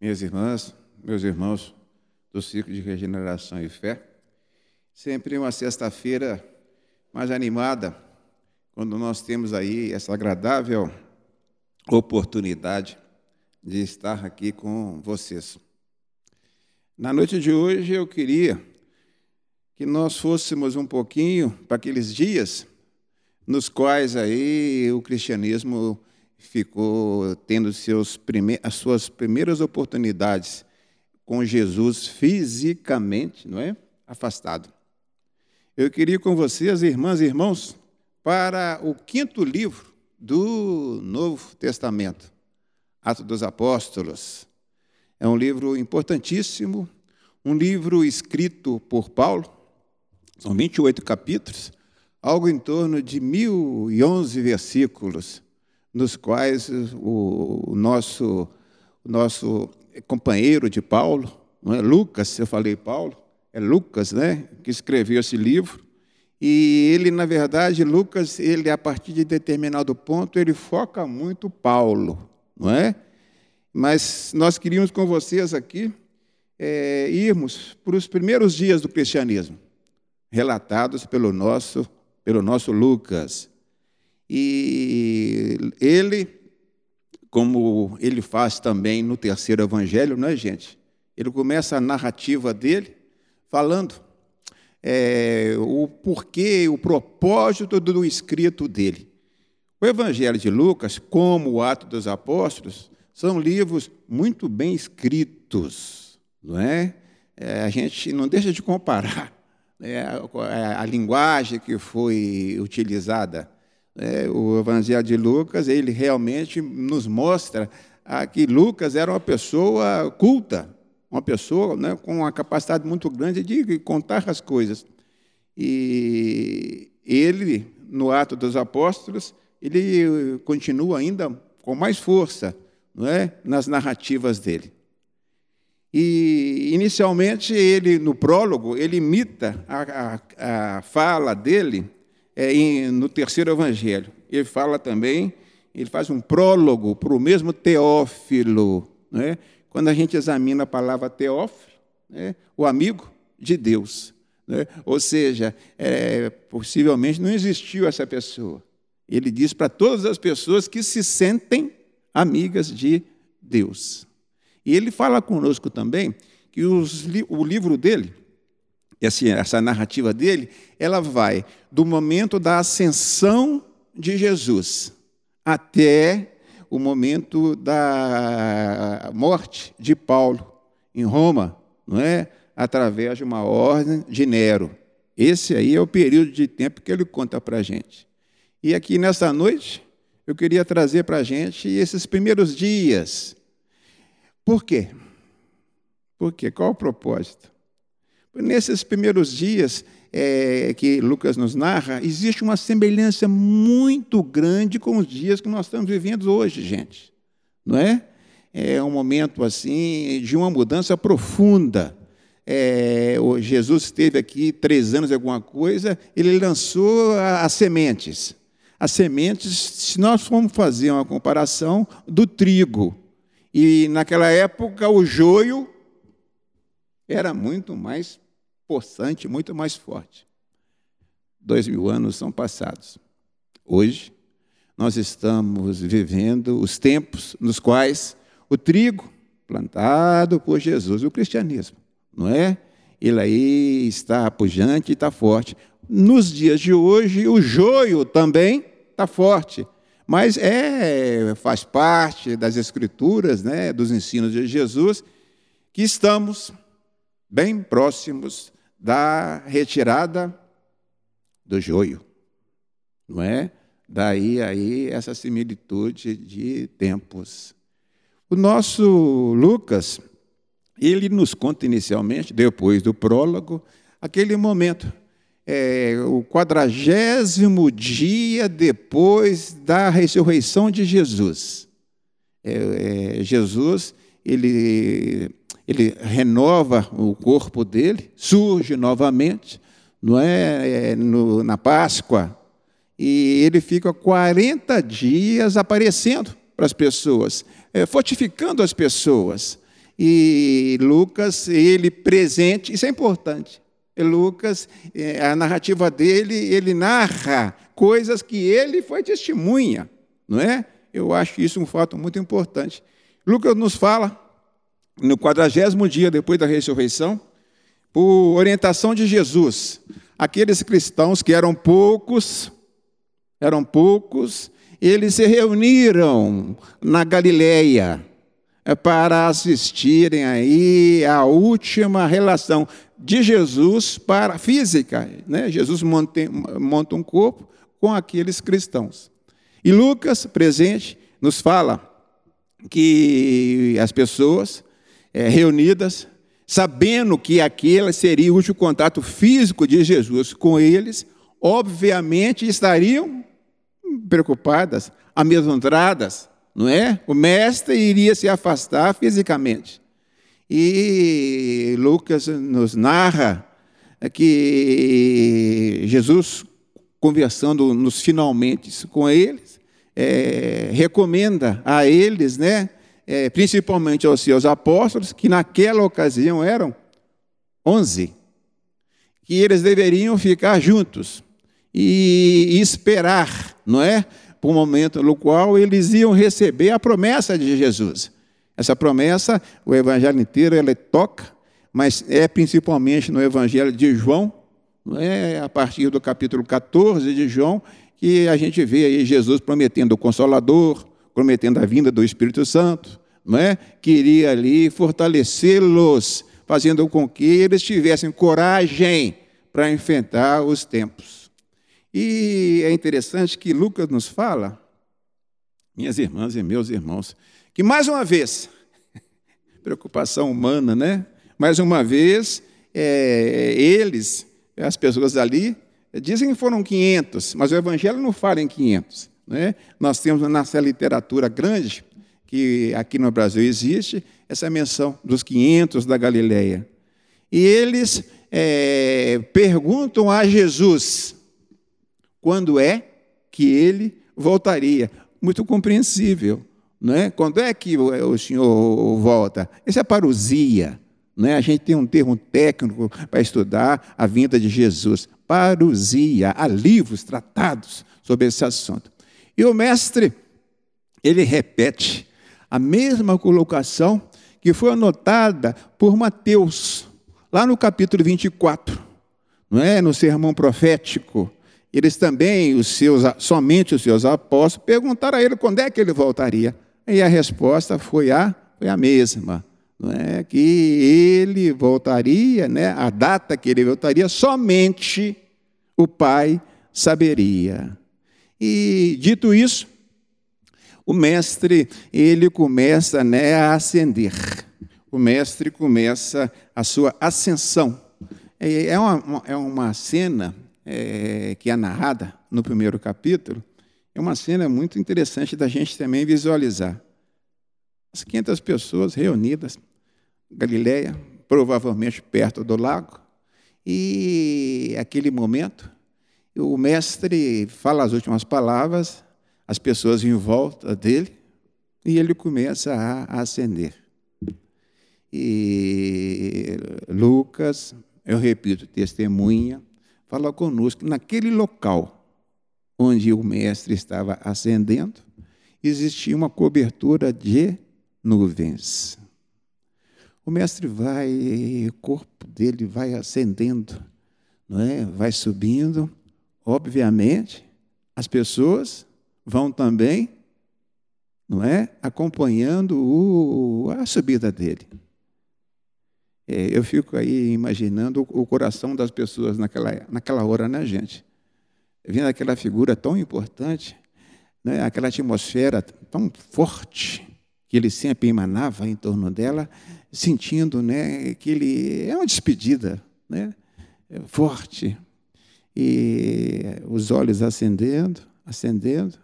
minhas irmãs, meus irmãos do Ciclo de Regeneração e Fé. Sempre uma sexta-feira mais animada, quando nós temos aí essa agradável oportunidade de estar aqui com vocês. Na noite de hoje eu queria que nós fôssemos um pouquinho para aqueles dias nos quais aí o cristianismo ficou tendo prime as suas primeiras oportunidades com Jesus fisicamente, não é? Afastado. Eu queria com vocês, irmãs e irmãos, para o quinto livro do Novo Testamento, Atos dos Apóstolos. É um livro importantíssimo, um livro escrito por Paulo, são 28 capítulos, algo em torno de 1011 versículos nos quais o nosso, o nosso companheiro de Paulo, não é? Lucas, eu falei Paulo, é Lucas, né, que escreveu esse livro. E ele, na verdade, Lucas, ele a partir de determinado ponto, ele foca muito Paulo, não é? Mas nós queríamos com vocês aqui é, irmos para os primeiros dias do cristianismo, relatados pelo nosso, pelo nosso Lucas. E ele, como ele faz também no terceiro evangelho, não é, gente? Ele começa a narrativa dele falando é, o porquê, o propósito do escrito dele. O Evangelho de Lucas, como o Ato dos Apóstolos, são livros muito bem escritos, não é? é a gente não deixa de comparar né, a, a linguagem que foi utilizada é, o Evangelho de Lucas, ele realmente nos mostra ah, que Lucas era uma pessoa culta, uma pessoa né, com uma capacidade muito grande de contar as coisas. E ele, no Ato dos Apóstolos, ele continua ainda com mais força não é, nas narrativas dele. E, inicialmente, ele, no prólogo, ele imita a, a, a fala dele é, em, no terceiro evangelho. Ele fala também, ele faz um prólogo para o mesmo Teófilo. Né? Quando a gente examina a palavra Teófilo, né? o amigo de Deus. Né? Ou seja, é, possivelmente não existiu essa pessoa. Ele diz para todas as pessoas que se sentem amigas de Deus. E ele fala conosco também que os, o livro dele, essa, essa narrativa dele, ela vai do momento da ascensão de Jesus até o momento da morte de Paulo em Roma, não é? Através de uma ordem de Nero. Esse aí é o período de tempo que ele conta para a gente. E aqui nesta noite, eu queria trazer para a gente esses primeiros dias. Por quê? Por quê? Qual o propósito? Nesses primeiros dias é, que Lucas nos narra, existe uma semelhança muito grande com os dias que nós estamos vivendo hoje, gente. Não é? É um momento assim de uma mudança profunda. É, Jesus esteve aqui três anos e alguma coisa, ele lançou as sementes. As sementes, se nós formos fazer uma comparação do trigo, e naquela época o joio era muito mais possante, muito mais forte. Dois mil anos são passados. Hoje, nós estamos vivendo os tempos nos quais o trigo plantado por Jesus, o cristianismo, não é? Ele aí está pujante e está forte. Nos dias de hoje, o joio também está forte, mas é faz parte das escrituras, né, dos ensinos de Jesus, que estamos bem próximos da retirada do joio, não é? Daí aí essa similitude de tempos. O nosso Lucas, ele nos conta inicialmente, depois do prólogo, aquele momento, é, o quadragésimo dia depois da ressurreição de Jesus. É, é, Jesus, ele ele renova o corpo dele, surge novamente, não é, é no, na Páscoa, e ele fica 40 dias aparecendo para as pessoas, é, fortificando as pessoas. E Lucas, ele presente, isso é importante. Lucas, é, a narrativa dele, ele narra coisas que ele foi testemunha, não é? Eu acho isso um fato muito importante. Lucas nos fala, no quadragésimo dia depois da ressurreição, por orientação de Jesus, aqueles cristãos que eram poucos, eram poucos, eles se reuniram na Galileia é, para assistirem aí a última relação de Jesus para a física. Né? Jesus monta, monta um corpo com aqueles cristãos. E Lucas, presente, nos fala que as pessoas é, reunidas, sabendo que aquele seria o último contato físico de Jesus com eles, obviamente estariam preocupadas, amedrontadas, não é? O mestre iria se afastar fisicamente. E Lucas nos narra que Jesus, conversando nos finalmente com eles, é, recomenda a eles, né, é, principalmente aos seus apóstolos, que naquela ocasião eram onze, que eles deveriam ficar juntos e esperar, não é? Por um momento no qual eles iam receber a promessa de Jesus. Essa promessa, o evangelho inteiro, ela toca, mas é principalmente no evangelho de João, é a partir do capítulo 14 de João, que a gente vê aí Jesus prometendo o Consolador, prometendo a vinda do Espírito Santo, não é? Queria ali fortalecê-los, fazendo com que eles tivessem coragem para enfrentar os tempos. E é interessante que Lucas nos fala, minhas irmãs e meus irmãos, que mais uma vez, preocupação humana, né? Mais uma vez, é, eles, as pessoas ali, dizem que foram 500, mas o Evangelho não fala em 500. Né? Nós temos nessa literatura grande, que aqui no Brasil existe, essa menção dos 500 da Galileia. E eles é, perguntam a Jesus quando é que ele voltaria. Muito compreensível. Né? Quando é que o senhor volta? Isso é parousia. Né? A gente tem um termo técnico para estudar a vinda de Jesus. Parousia. Há livros tratados sobre esse assunto. E o mestre, ele repete a mesma colocação que foi anotada por Mateus, lá no capítulo 24, não é? no sermão profético. Eles também, os seus, somente os seus apóstolos, perguntaram a ele quando é que ele voltaria. E a resposta foi a, foi a mesma, não é? que ele voltaria, né? a data que ele voltaria, somente o Pai saberia. E dito isso, o mestre ele começa né, a ascender. O mestre começa a sua ascensão. É uma, é uma cena é, que é narrada no primeiro capítulo, é uma cena muito interessante da gente também visualizar. As 500 pessoas reunidas, Galileia, provavelmente perto do lago, e aquele momento, o mestre fala as últimas palavras, as pessoas em volta dele, e ele começa a ascender. E Lucas, eu repito, testemunha, fala conosco naquele local onde o mestre estava ascendendo, existia uma cobertura de nuvens. O mestre vai, o corpo dele vai ascendendo, não é? vai subindo. Obviamente, as pessoas vão também, não é? acompanhando o, a subida dele. É, eu fico aí imaginando o coração das pessoas naquela, naquela hora, né, gente? vendo aquela figura tão importante, né, aquela atmosfera tão forte que ele sempre emanava em torno dela, sentindo né, que ele é uma despedida né, forte. E os olhos acendendo, acendendo.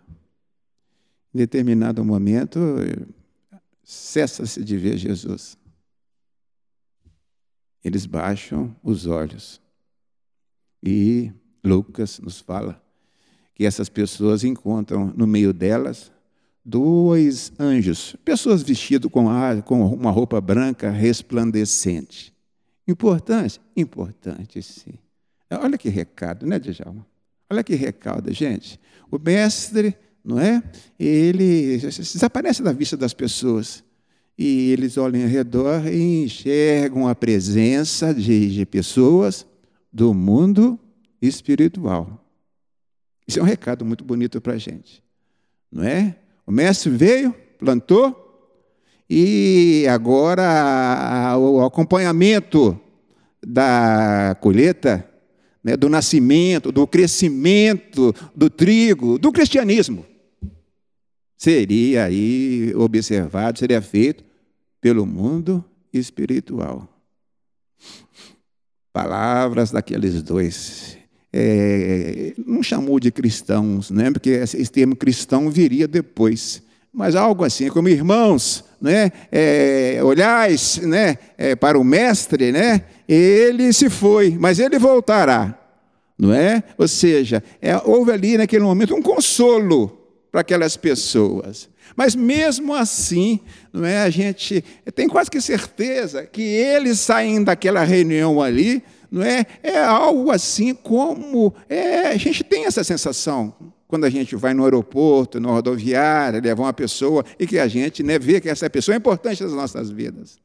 Em determinado momento, cessa-se de ver Jesus. Eles baixam os olhos e Lucas nos fala que essas pessoas encontram no meio delas dois anjos, pessoas vestidas com, com uma roupa branca resplandecente. Importante? Importante, sim. Olha que recado, né, Djalma? Olha que recado, gente. O mestre, não é? Ele desaparece da vista das pessoas. E eles olham ao redor e enxergam a presença de, de pessoas do mundo espiritual. Isso é um recado muito bonito para a gente, não é? O mestre veio, plantou, e agora o acompanhamento da colheita, né, do nascimento, do crescimento do trigo, do cristianismo, seria aí observado, seria feito pelo mundo espiritual. Palavras daqueles dois. É, não chamou de cristãos, né? porque esse termo cristão viria depois. Mas algo assim, como irmãos, né? É, olhais né? É, para o mestre, né? Ele se foi, mas ele voltará. Não é? Ou seja, é, houve ali naquele momento um consolo para aquelas pessoas. Mas mesmo assim, não é, a gente tem quase que certeza que eles saindo daquela reunião ali, não é, é algo assim como é, a gente tem essa sensação quando a gente vai no aeroporto, no rodoviária, levar uma pessoa e que a gente né, vê que essa pessoa é importante nas nossas vidas.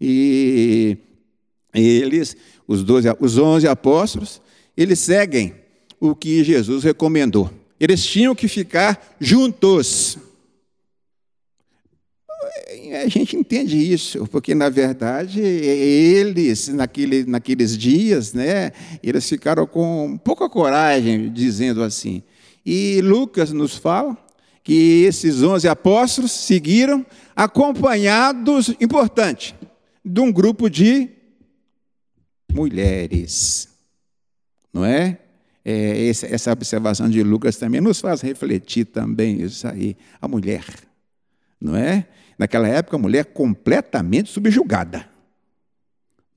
E eles, os, 12, os 11 apóstolos, eles seguem o que Jesus recomendou. Eles tinham que ficar juntos. A gente entende isso, porque na verdade eles, naquele, naqueles dias, né, eles ficaram com pouca coragem, dizendo assim. E Lucas nos fala que esses onze apóstolos seguiram acompanhados, importante, de um grupo de mulheres. Não é? é essa observação de Lucas também nos faz refletir também isso aí. A mulher, não é? Naquela época, a mulher completamente subjugada.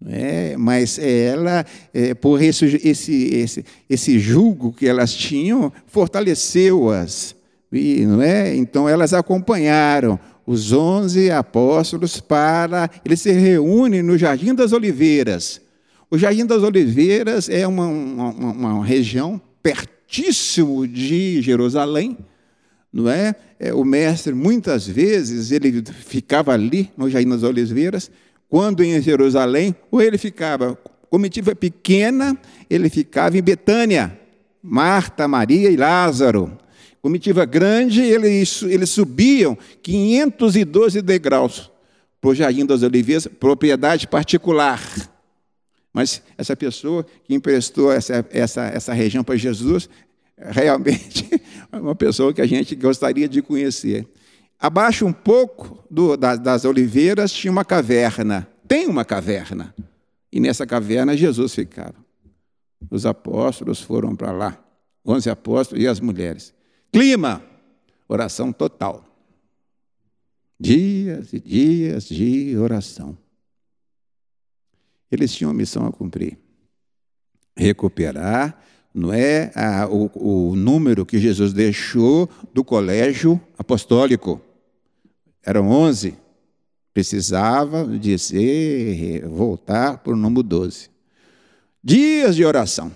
É, mas ela, é, por esse, esse, esse, esse julgo que elas tinham, fortaleceu-as. Não é? Então elas acompanharam os onze apóstolos para. Eles se reúnem no Jardim das Oliveiras. O Jardim das Oliveiras é uma, uma, uma região pertíssimo de Jerusalém, não é? é? O mestre, muitas vezes, ele ficava ali, no Jardim das Oliveiras, quando em Jerusalém, ou ele ficava, comitiva pequena, ele ficava em Betânia, Marta, Maria e Lázaro. Comitiva grande, eles, eles subiam 512 degraus para o Jardim das Oliveiras, propriedade particular. Mas essa pessoa que emprestou essa, essa, essa região para Jesus, realmente é uma pessoa que a gente gostaria de conhecer. Abaixo um pouco do, das, das oliveiras tinha uma caverna. Tem uma caverna. E nessa caverna Jesus ficava. Os apóstolos foram para lá. Onze apóstolos e as mulheres. Clima, oração total. Dias e dias de oração. Eles tinham uma missão a cumprir: recuperar, não é a, o, o número que Jesus deixou do colégio apostólico. Eram 11. Precisava dizer, voltar para o número 12. Dias de oração.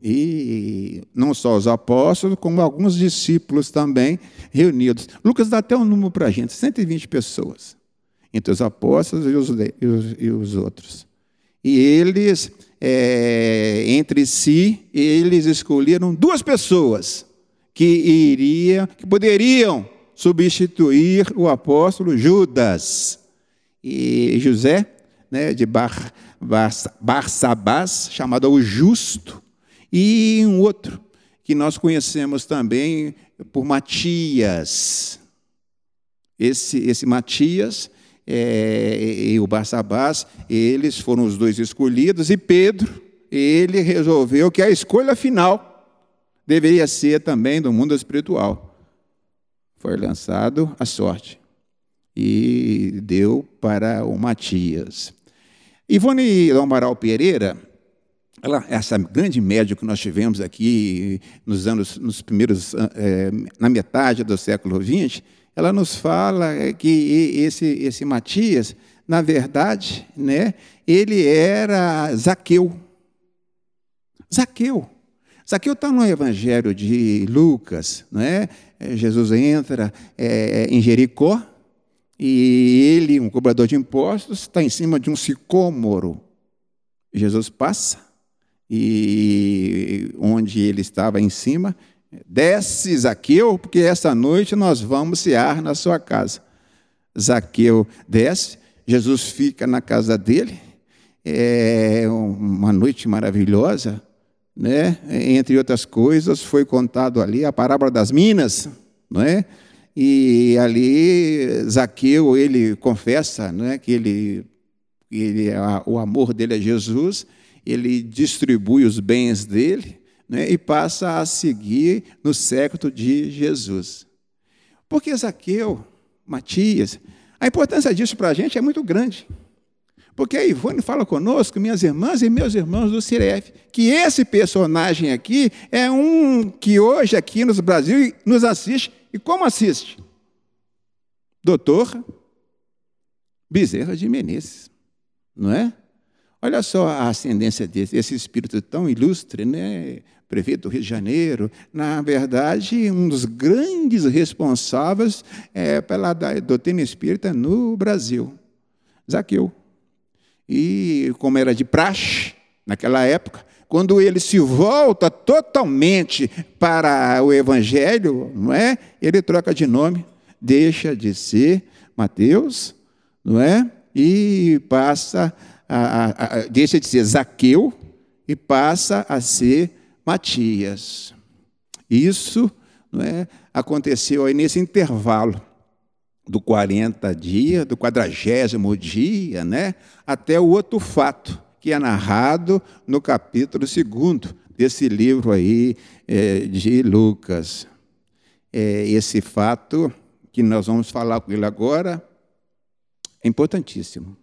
E não só os apóstolos, como alguns discípulos também reunidos. Lucas dá até um número para a gente: 120 pessoas. Entre os apóstolos e os, e os, e os outros. E eles, é, entre si, eles escolheram duas pessoas que iriam, que poderiam substituir o apóstolo Judas. E José, né, de Bar, Bar, Barsabás, chamado o Justo, e um outro que nós conhecemos também por Matias. Esse, esse Matias é, e o Barsabás, eles foram os dois escolhidos, e Pedro, ele resolveu que a escolha final deveria ser também do mundo espiritual. Foi lançado a sorte e deu para o Matias. Ivone Amaral Pereira, ela, essa grande média que nós tivemos aqui nos anos, nos primeiros, é, na metade do século XX, ela nos fala que esse, esse Matias, na verdade, né, ele era Zaqueu. Zaqueu. Zaqueu está no Evangelho de Lucas, não é? Jesus entra é, em Jericó e ele, um cobrador de impostos, está em cima de um sicômoro. Jesus passa e onde ele estava em cima, desce Zaqueu, porque esta noite nós vamos cear na sua casa. Zaqueu desce, Jesus fica na casa dele, é uma noite maravilhosa, né? Entre outras coisas, foi contado ali a parábola das minas, não é? E ali Zaqueu ele confessa, não é, que ele, ele o amor dele é Jesus ele distribui os bens dele né, e passa a seguir no século de Jesus. Porque Zaqueu, Matias, a importância disso para a gente é muito grande. Porque a Ivone fala conosco, minhas irmãs e meus irmãos do Ciref, que esse personagem aqui é um que hoje aqui no Brasil nos assiste. E como assiste? Doutor Bezerra de Menezes, não é? Olha só a ascendência desse, esse espírito tão ilustre, né? prefeito do Rio de Janeiro, na verdade, um dos grandes responsáveis é, pela doutrina espírita no Brasil, Zaqueu. E como era de praxe naquela época, quando ele se volta totalmente para o Evangelho, não é? Ele troca de nome, deixa de ser Mateus, não é? E passa a, a, deixa de ser Zaqueu e passa a ser Matias. Isso não é, aconteceu aí nesse intervalo do 40 dia, do quadragésimo dia, né, até o outro fato, que é narrado no capítulo 2 desse livro aí é, de Lucas. É, esse fato que nós vamos falar com ele agora é importantíssimo.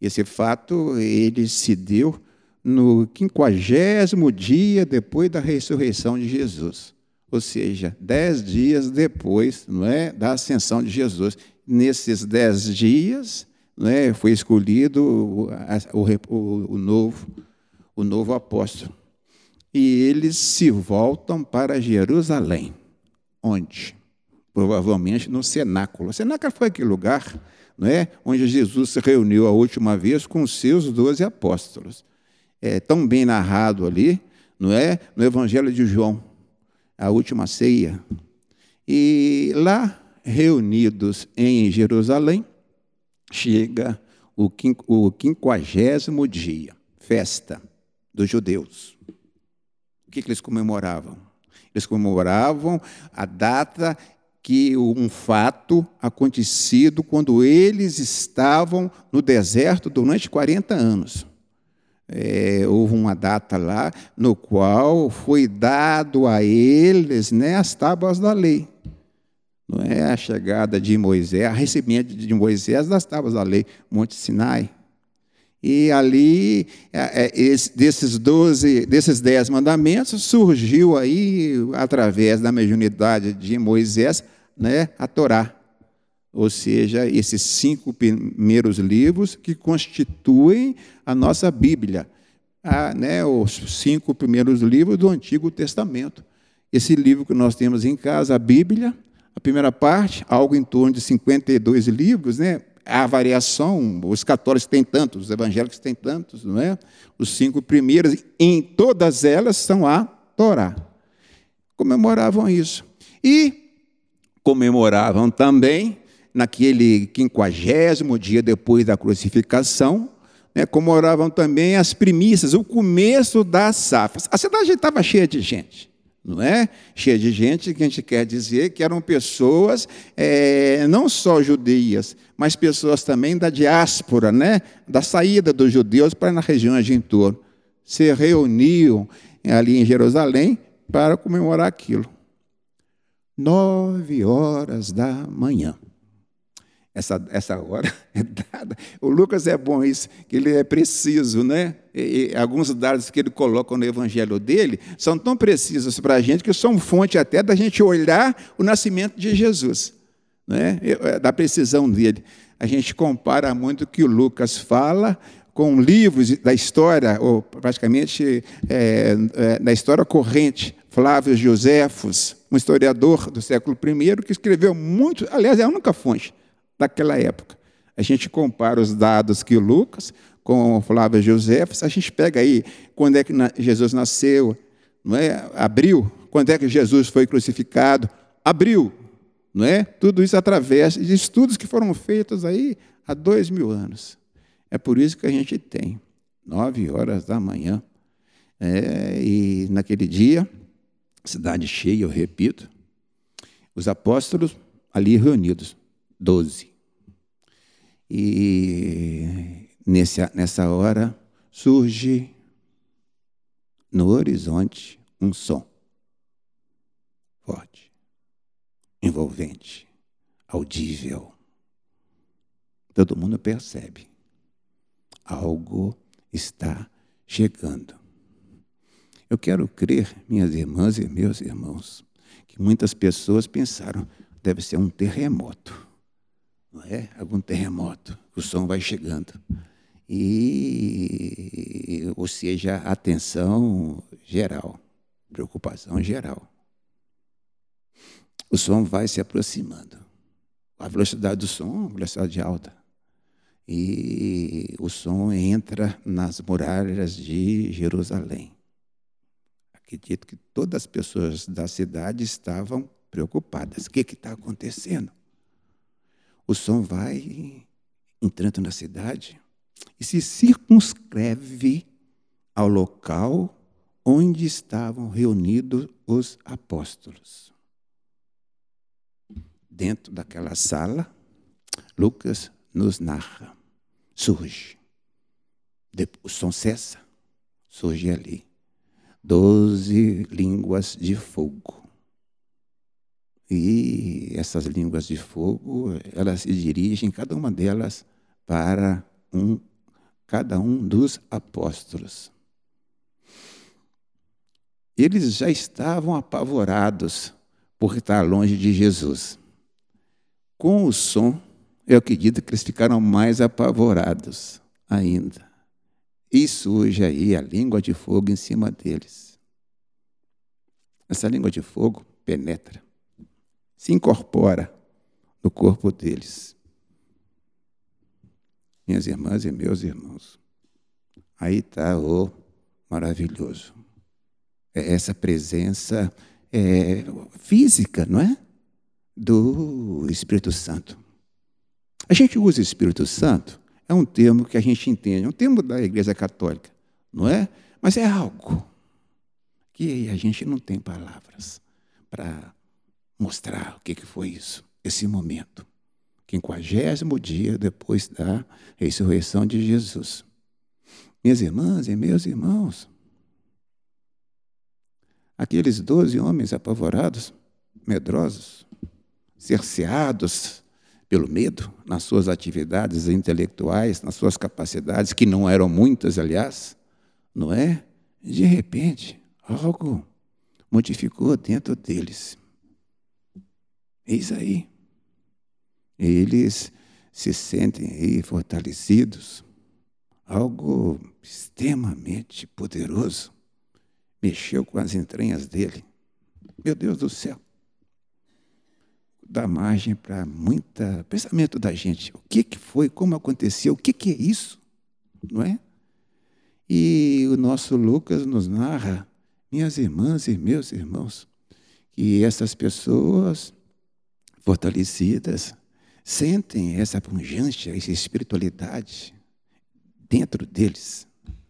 Esse fato ele se deu no quinquagésimo dia depois da ressurreição de Jesus, ou seja, dez dias depois, não é, da ascensão de Jesus. Nesses dez dias, é, foi escolhido o, o, o novo, o novo apóstolo. E eles se voltam para Jerusalém, onde? Provavelmente no cenáculo. O cenáculo foi aquele lugar não é? onde Jesus se reuniu a última vez com os seus doze apóstolos. É tão bem narrado ali, não é? No Evangelho de João, a última ceia. E lá, reunidos em Jerusalém, chega o quinquagésimo dia, festa dos judeus. O que, que eles comemoravam? Eles comemoravam a data que um fato acontecido quando eles estavam no deserto durante 40 anos. É, houve uma data lá no qual foi dado a eles né, as tábuas da lei. Não é a chegada de Moisés, a recebimento de Moisés das tábuas da lei, Monte Sinai. E ali, é, é, esse, desses doze, desses dez mandamentos, surgiu aí, através da mediunidade de Moisés, né, a Torá. Ou seja, esses cinco primeiros livros que constituem a nossa Bíblia. A, né, os cinco primeiros livros do Antigo Testamento. Esse livro que nós temos em casa, a Bíblia, a primeira parte, algo em torno de 52 livros, né? Há variação, os católicos têm tantos, os evangélicos têm tantos, não é? Os cinco primeiros, em todas elas são a Torá. Comemoravam isso. E comemoravam também, naquele quinquagésimo dia depois da crucificação, né, comemoravam também as primícias, o começo das safras. A cidade estava cheia de gente não é? Cheia de gente, que a gente quer dizer que eram pessoas é, não só judias, mas pessoas também da diáspora, né? Da saída dos judeus para nas regiões de entorno. Se reuniam ali em Jerusalém para comemorar aquilo. Nove horas da manhã. Essa, essa hora é dada. O Lucas é bom isso, que ele é preciso, né? E, e alguns dados que ele coloca no evangelho dele são tão precisos para a gente que são fonte até da gente olhar o nascimento de Jesus, né? Da precisão dele. A gente compara muito o que o Lucas fala com livros da história, ou praticamente é, é, da história corrente, Flávio Josefos, um historiador do século I, que escreveu muito, aliás, é a única fonte daquela época. A gente compara os dados que Lucas com Flávio Josefos, a gente pega aí quando é que Jesus nasceu, não é? Abril, quando é que Jesus foi crucificado, abril, não é? Tudo isso através de estudos que foram feitos aí há dois mil anos. É por isso que a gente tem nove horas da manhã. É, e naquele dia, cidade cheia, eu repito, os apóstolos ali reunidos, doze. E nessa, nessa hora surge no horizonte um som forte, envolvente, audível. Todo mundo percebe. Algo está chegando. Eu quero crer, minhas irmãs e meus irmãos, que muitas pessoas pensaram, deve ser um terremoto. Não é? Algum terremoto. O som vai chegando. E, ou seja, atenção geral, preocupação geral. O som vai se aproximando. A velocidade do som, velocidade alta. E o som entra nas muralhas de Jerusalém. Acredito que todas as pessoas da cidade estavam preocupadas. O que está acontecendo? O som vai entrando na cidade e se circunscreve ao local onde estavam reunidos os apóstolos. Dentro daquela sala, Lucas nos narra. Surge. O som cessa. Surge ali doze línguas de fogo. E essas línguas de fogo, elas se dirigem, cada uma delas, para um, cada um dos apóstolos. Eles já estavam apavorados por estar longe de Jesus. Com o som, eu acredito que eles ficaram mais apavorados ainda e surge aí a língua de fogo em cima deles. Essa língua de fogo penetra, se incorpora no corpo deles. Minhas irmãs e meus irmãos, aí está o maravilhoso. É essa presença é, física, não é? Do Espírito Santo. A gente usa Espírito Santo é um termo que a gente entende, é um termo da Igreja Católica, não é? Mas é algo que a gente não tem palavras para mostrar o que foi isso, esse momento. Quinquagésimo dia depois da ressurreição de Jesus. Minhas irmãs e meus irmãos, aqueles doze homens apavorados, medrosos, cerceados, pelo medo nas suas atividades intelectuais, nas suas capacidades, que não eram muitas, aliás, não é? De repente, algo modificou dentro deles. Eis aí. Eles se sentem aí fortalecidos. Algo extremamente poderoso mexeu com as entranhas dele. Meu Deus do céu dá margem para muita pensamento da gente. O que, que foi, como aconteceu, o que, que é isso? Não é? E o nosso Lucas nos narra, minhas irmãs e meus irmãos, que essas pessoas fortalecidas sentem essa pungência, essa espiritualidade dentro deles,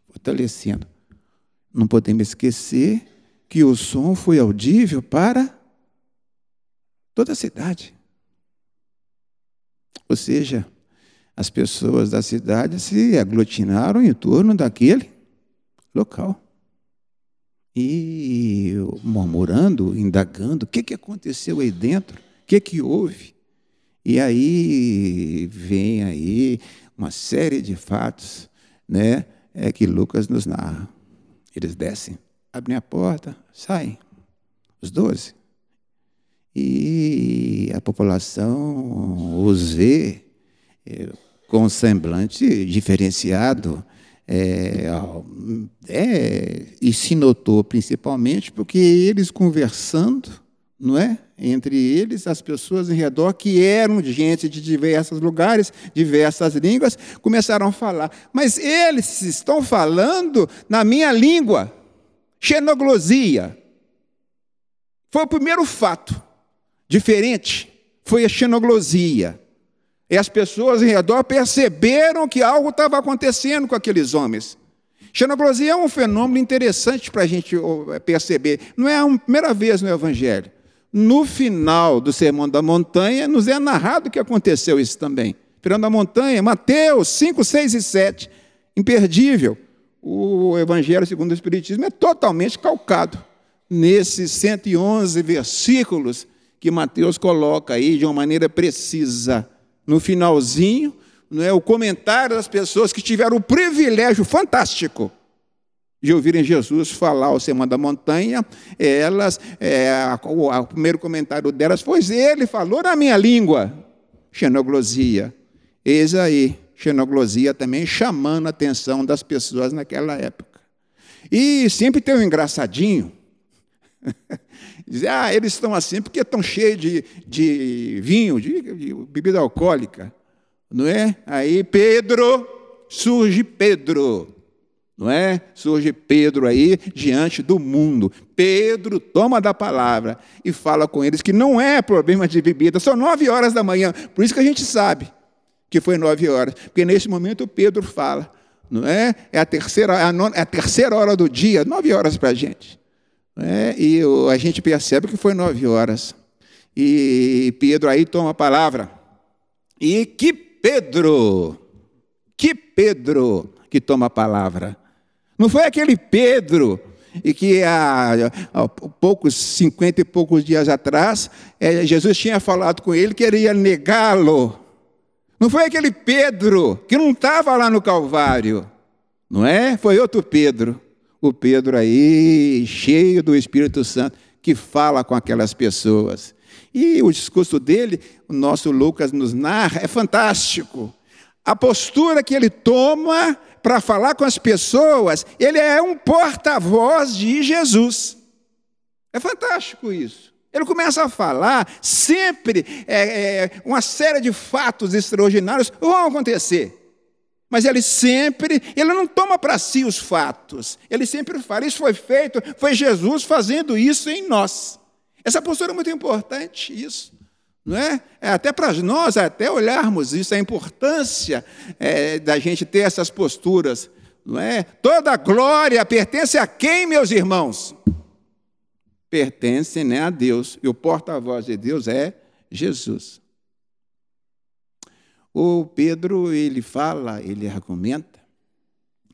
fortalecendo. Não podemos esquecer que o som foi audível para toda a cidade. Ou seja, as pessoas da cidade se aglutinaram em torno daquele local. E murmurando, indagando, o que, que aconteceu aí dentro? Que, que houve? E aí vem aí uma série de fatos, né, é que Lucas nos narra. Eles descem, abrem a porta, saem, os doze. E a população os vê é, com um semblante diferenciado. É, é, e se notou principalmente porque eles conversando, não é? Entre eles, as pessoas em redor, que eram gente de diversos lugares, diversas línguas, começaram a falar. Mas eles estão falando na minha língua, xenoglosia. Foi o primeiro fato diferente, foi a xenoglosia. E as pessoas em redor perceberam que algo estava acontecendo com aqueles homens. Xenoglosia é um fenômeno interessante para a gente perceber. Não é a primeira vez no Evangelho. No final do Sermão da Montanha, nos é narrado que aconteceu isso também. Sermão da Montanha, Mateus 5, 6 e 7. Imperdível. O Evangelho segundo o Espiritismo é totalmente calcado nesses 111 versículos que Mateus coloca aí de uma maneira precisa. No finalzinho, não é o comentário das pessoas que tiveram o privilégio fantástico de ouvirem Jesus falar o Sermão da Montanha, elas, é, o, o, primeiro comentário delas foi: Ele falou na minha língua, xenoglosia. Eis aí, xenoglosia também chamando a atenção das pessoas naquela época. E sempre tem um engraçadinho. Dizer, ah, eles estão assim porque estão cheios de, de vinho, de, de bebida alcoólica. Não é? Aí Pedro, surge Pedro não é? Surge Pedro aí diante do mundo. Pedro toma da palavra e fala com eles que não é problema de bebida, são nove horas da manhã. Por isso que a gente sabe que foi nove horas, porque nesse momento Pedro fala, não é? É a terceira, é a, nona, é a terceira hora do dia, nove horas para a gente. É? E a gente percebe que foi nove horas. E Pedro aí toma a palavra. E que Pedro, que Pedro que toma a palavra. Não foi aquele Pedro e que há, há poucos, cinquenta e poucos dias atrás, é, Jesus tinha falado com ele que ele ia negá-lo. Não foi aquele Pedro que não estava lá no Calvário, não é? Foi outro Pedro. O Pedro aí, cheio do Espírito Santo, que fala com aquelas pessoas. E o discurso dele, o nosso Lucas nos narra, é fantástico. A postura que ele toma para falar com as pessoas, ele é um porta-voz de Jesus. É fantástico isso. Ele começa a falar, sempre é, é, uma série de fatos extraordinários vão acontecer. Mas ele sempre, ele não toma para si os fatos. Ele sempre fala, isso foi feito, foi Jesus fazendo isso em nós. Essa postura é muito importante, isso não é? é até para nós, até olharmos isso, a importância é, da gente ter essas posturas, não é? Toda glória pertence a quem, meus irmãos? Pertence né, a Deus, e o porta-voz de Deus é Jesus. O Pedro, ele fala, ele argumenta,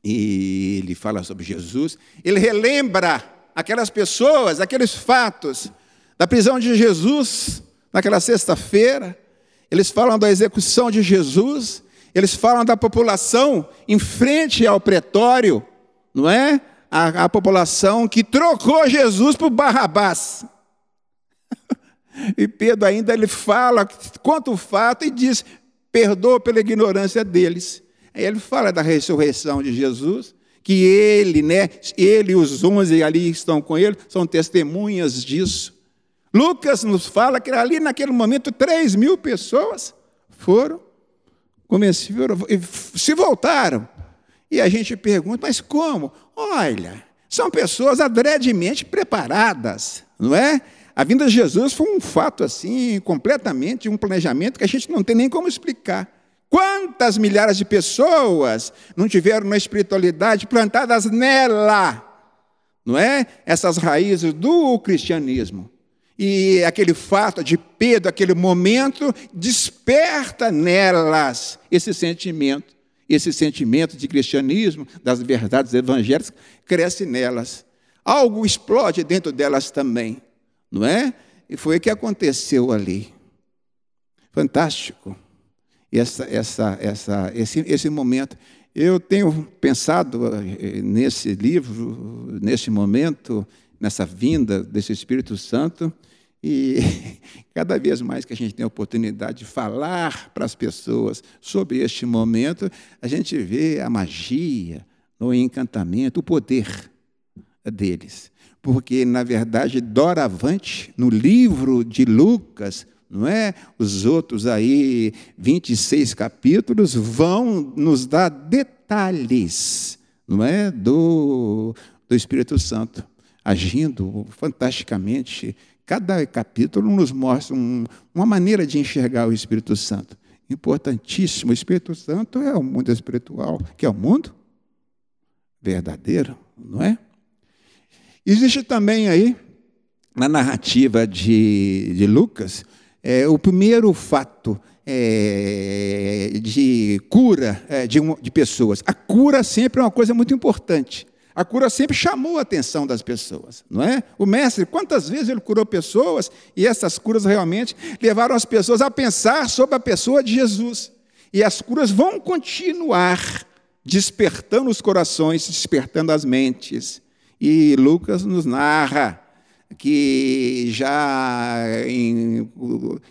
e ele fala sobre Jesus, ele relembra aquelas pessoas, aqueles fatos da prisão de Jesus, naquela sexta-feira, eles falam da execução de Jesus, eles falam da população em frente ao pretório, não é? A, a população que trocou Jesus por Barrabás. e Pedro ainda ele fala, conta o fato e diz: perdoa pela ignorância deles. Aí ele fala da ressurreição de Jesus, que ele, né, ele e os onze ali estão com ele, são testemunhas disso. Lucas nos fala que ali naquele momento 3 mil pessoas foram, se voltaram. E a gente pergunta, mas como? Olha, são pessoas adredemente preparadas, não é? A vinda de Jesus foi um fato assim, completamente um planejamento que a gente não tem nem como explicar. Quantas milhares de pessoas não tiveram na espiritualidade plantadas nela, não é? Essas raízes do cristianismo. E aquele fato de Pedro, aquele momento, desperta nelas esse sentimento. Esse sentimento de cristianismo, das verdades evangélicas, cresce nelas. Algo explode dentro delas também, não é? E foi o que aconteceu ali. fantástico essa, essa, essa, esse, esse momento. Eu tenho pensado eh, nesse livro, nesse momento, nessa vinda desse Espírito Santo, e cada vez mais que a gente tem a oportunidade de falar para as pessoas sobre este momento, a gente vê a magia, o encantamento, o poder deles. Porque, na verdade, doravante, no livro de Lucas, não é? Os outros aí, 26 capítulos, vão nos dar detalhes, não é? Do, do Espírito Santo, agindo fantasticamente. Cada capítulo nos mostra um, uma maneira de enxergar o Espírito Santo. Importantíssimo. O Espírito Santo é o mundo espiritual, que é o mundo verdadeiro, não é? Existe também aí, na narrativa de, de Lucas, é, o primeiro fato é, de cura é, de, de pessoas. A cura sempre é uma coisa muito importante. A cura sempre chamou a atenção das pessoas, não é? O mestre, quantas vezes ele curou pessoas e essas curas realmente levaram as pessoas a pensar sobre a pessoa de Jesus. E as curas vão continuar despertando os corações, despertando as mentes. E Lucas nos narra que já em,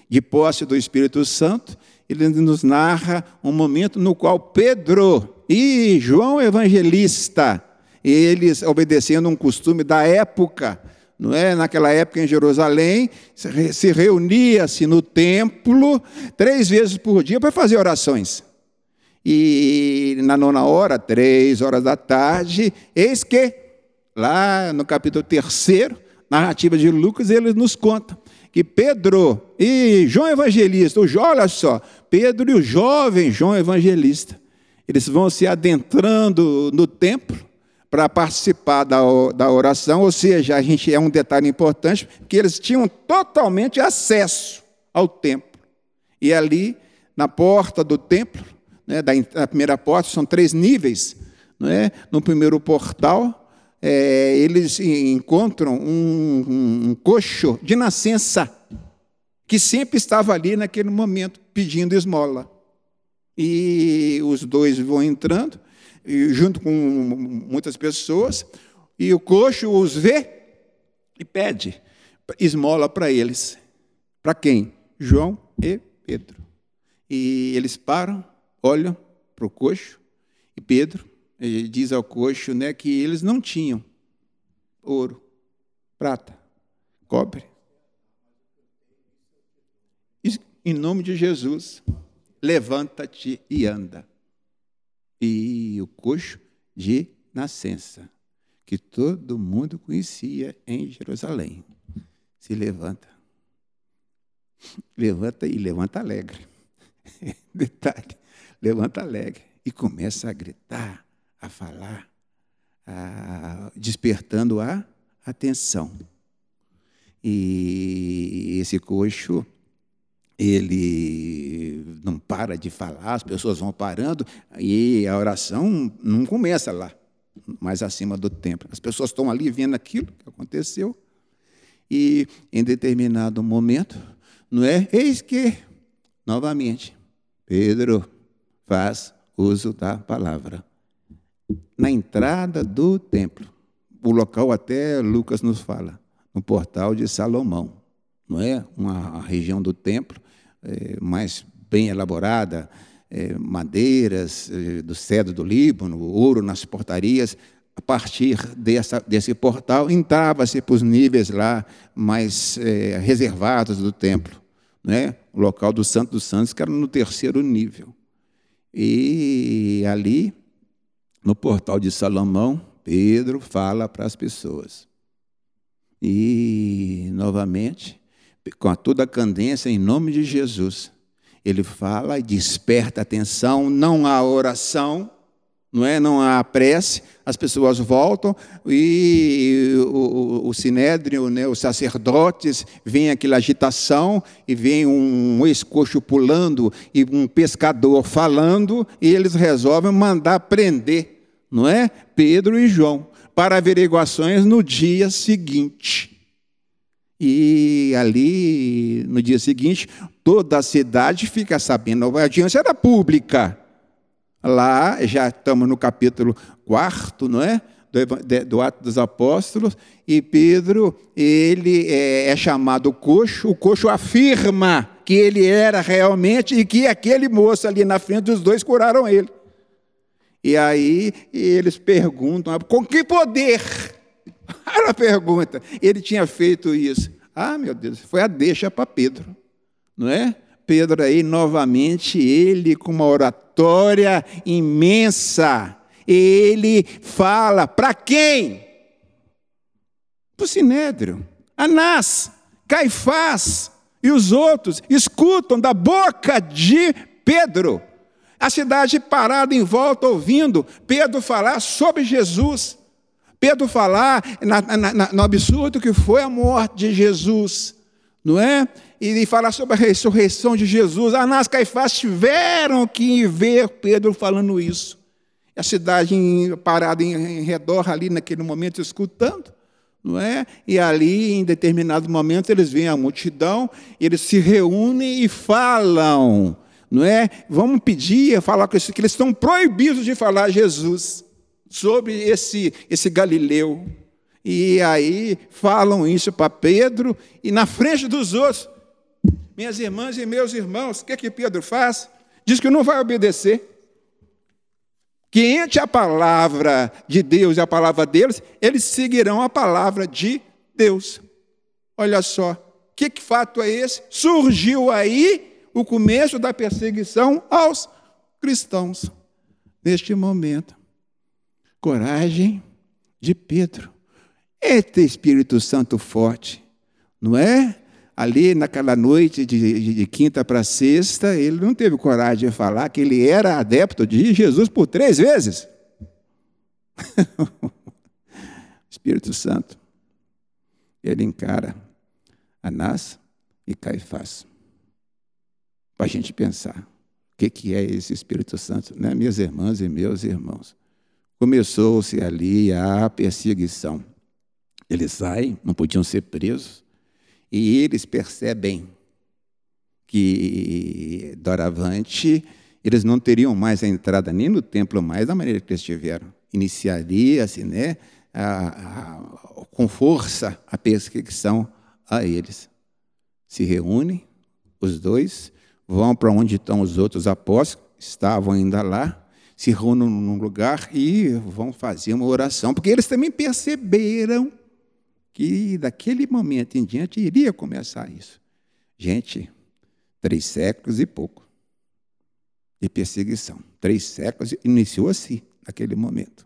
de posse do Espírito Santo, ele nos narra um momento no qual Pedro e João Evangelista, eles obedecendo um costume da época, não é? Naquela época em Jerusalém, se reunia-se no templo três vezes por dia para fazer orações. E na nona hora, três horas da tarde, eis que, lá no capítulo terceiro, narrativa de Lucas, ele nos conta que Pedro e João Evangelista, olha só, Pedro e o jovem João Evangelista, eles vão se adentrando no templo para participar da, da oração, ou seja, a gente é um detalhe importante, que eles tinham totalmente acesso ao templo. E ali, na porta do templo, né, da, na primeira porta, são três níveis, não é? no primeiro portal, é, eles encontram um, um coxo de nascença que sempre estava ali naquele momento pedindo esmola. E os dois vão entrando, junto com muitas pessoas, e o coxo os vê e pede esmola para eles. Para quem? João e Pedro. E eles param, olham para o coxo, e Pedro diz ao coxo né, que eles não tinham ouro, prata, cobre. Em nome de Jesus, levanta-te e anda. E o coxo de nascença, que todo mundo conhecia em Jerusalém, se levanta. Levanta e levanta alegre. Detalhe, levanta alegre e começa a gritar a falar, a, despertando a atenção. E esse coxo, ele não para de falar, as pessoas vão parando, e a oração não começa lá, mais acima do templo. As pessoas estão ali vendo aquilo que aconteceu, e em determinado momento, não é? Eis que, novamente, Pedro faz uso da palavra na entrada do templo. O local até Lucas nos fala, no portal de Salomão, não é? Uma região do templo é, mais bem elaborada, é, madeiras é, do cedro do Líbano, ouro nas portarias. A partir dessa, desse portal, entrava-se para os níveis lá mais reservados do templo. Né? O local do Santo dos Santos, que era no terceiro nível. E ali no portal de Salomão, Pedro fala para as pessoas. E, novamente, com toda a candência, em nome de Jesus, ele fala e desperta atenção, não há oração, não é? Não há prece, as pessoas voltam e o, o, o sinédrio, né, os sacerdotes, vem aquela agitação e vem um ex-coxo pulando e um pescador falando e eles resolvem mandar prender não é? Pedro e João, para averiguações no dia seguinte. E ali, no dia seguinte, toda a cidade fica sabendo. A audiência era pública. Lá, já estamos no capítulo 4, não é? Do, do Ato dos Apóstolos, e Pedro, ele é, é chamado coxo, o coxo afirma que ele era realmente e que aquele moço ali na frente dos dois curaram ele. E aí eles perguntam: com que poder? Ela pergunta. Ele tinha feito isso. Ah, meu Deus, foi a deixa para Pedro, não é? Pedro aí novamente, ele com uma oratória imensa, ele fala para quem? Para o Sinédrio, Anás, Caifás e os outros escutam da boca de Pedro a cidade parada em volta ouvindo Pedro falar sobre Jesus. Pedro falar na, na, no absurdo que foi a morte de Jesus, não é? E falar sobre a ressurreição de Jesus. Anás e Caifás tiveram que ver Pedro falando isso. A cidade parada em, em redor ali naquele momento escutando não é? E ali, em determinado momento, eles veem a multidão, eles se reúnem e falam não é? Vamos pedir, falar com isso, que eles estão proibidos de falar Jesus sobre esse, esse Galileu. E aí falam isso para Pedro e na frente dos outros. Minhas irmãs e meus irmãos, o que, é que Pedro faz? Diz que não vai obedecer. Que entre a palavra de Deus e a palavra deles, eles seguirão a palavra de Deus. Olha só, que, que fato é esse? Surgiu aí o começo da perseguição aos cristãos. Neste momento, coragem de Pedro. Este Espírito Santo forte, não é? Ali naquela noite de, de, de quinta para sexta, ele não teve coragem de falar que ele era adepto de Jesus por três vezes. Espírito Santo, ele encara Anás e Caifás para a gente pensar o que, que é esse Espírito Santo, né? minhas irmãs e meus irmãos. Começou-se ali a perseguição. Eles saem, não podiam ser presos, e eles percebem que doravante eles não teriam mais a entrada nem no templo mais da maneira que eles tiveram. Iniciaria-se, né, a, a, com força a perseguição a eles. Se reúnem os dois vão para onde estão os outros apóstolos, estavam ainda lá, se reúnem num lugar e vão fazer uma oração, porque eles também perceberam que daquele momento em diante iria começar isso. Gente, três séculos e pouco de perseguição. Três séculos iniciou assim, naquele momento.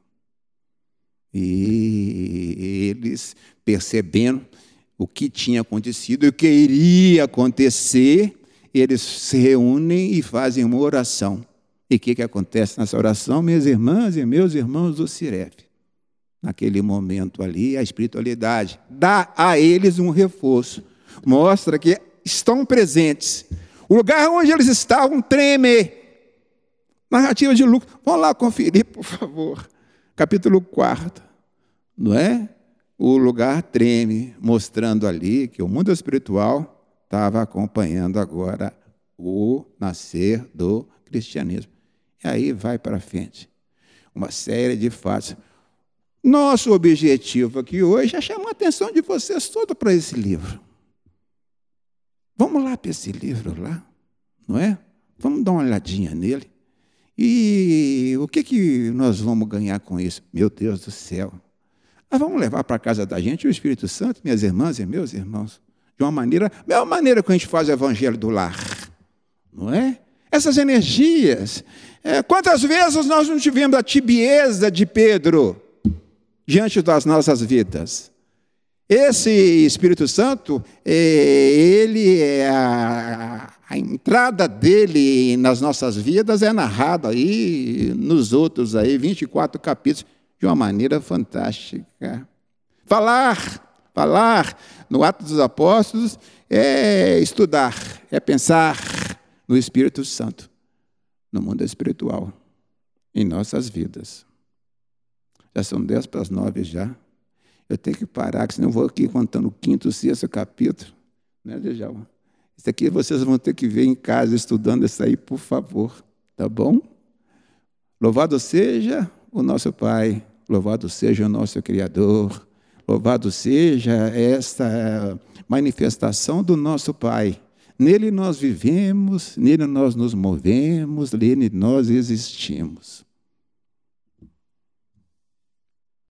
E eles percebendo o que tinha acontecido e o que iria acontecer, eles se reúnem e fazem uma oração. E o que, que acontece nessa oração, minhas irmãs e meus irmãos do Ciref? Naquele momento ali, a espiritualidade dá a eles um reforço, mostra que estão presentes. O lugar onde eles estavam treme. Narrativa de Lucas. Vamos lá conferir, por favor. Capítulo 4. Não é? O lugar treme, mostrando ali que o mundo espiritual estava acompanhando agora o nascer do cristianismo. E aí vai para frente. Uma série de fatos. Nosso objetivo aqui hoje é chamar a atenção de vocês todos para esse livro. Vamos lá para esse livro lá, não é? Vamos dar uma olhadinha nele. E o que, que nós vamos ganhar com isso? Meu Deus do céu. Nós vamos levar para a casa da gente o Espírito Santo, minhas irmãs e meus irmãos de uma maneira, mesma maneira que a gente faz o evangelho do lar, não é? Essas energias. É, quantas vezes nós não tivemos a tibieza de Pedro diante das nossas vidas? Esse Espírito Santo, é, ele é a, a, entrada dele nas nossas vidas é narrada aí nos outros aí 24 capítulos de uma maneira fantástica. Falar Falar no Ato dos Apóstolos é estudar, é pensar no Espírito Santo, no mundo espiritual, em nossas vidas. Já são dez para as nove já. Eu tenho que parar, que senão eu vou aqui contando o quinto, sexto capítulo. Né, Djalma? Isso aqui vocês vão ter que ver em casa, estudando isso aí, por favor. Tá bom? Louvado seja o nosso Pai, louvado seja o nosso Criador, louvado seja esta manifestação do nosso Pai. Nele nós vivemos, nele nós nos movemos, nele nós existimos.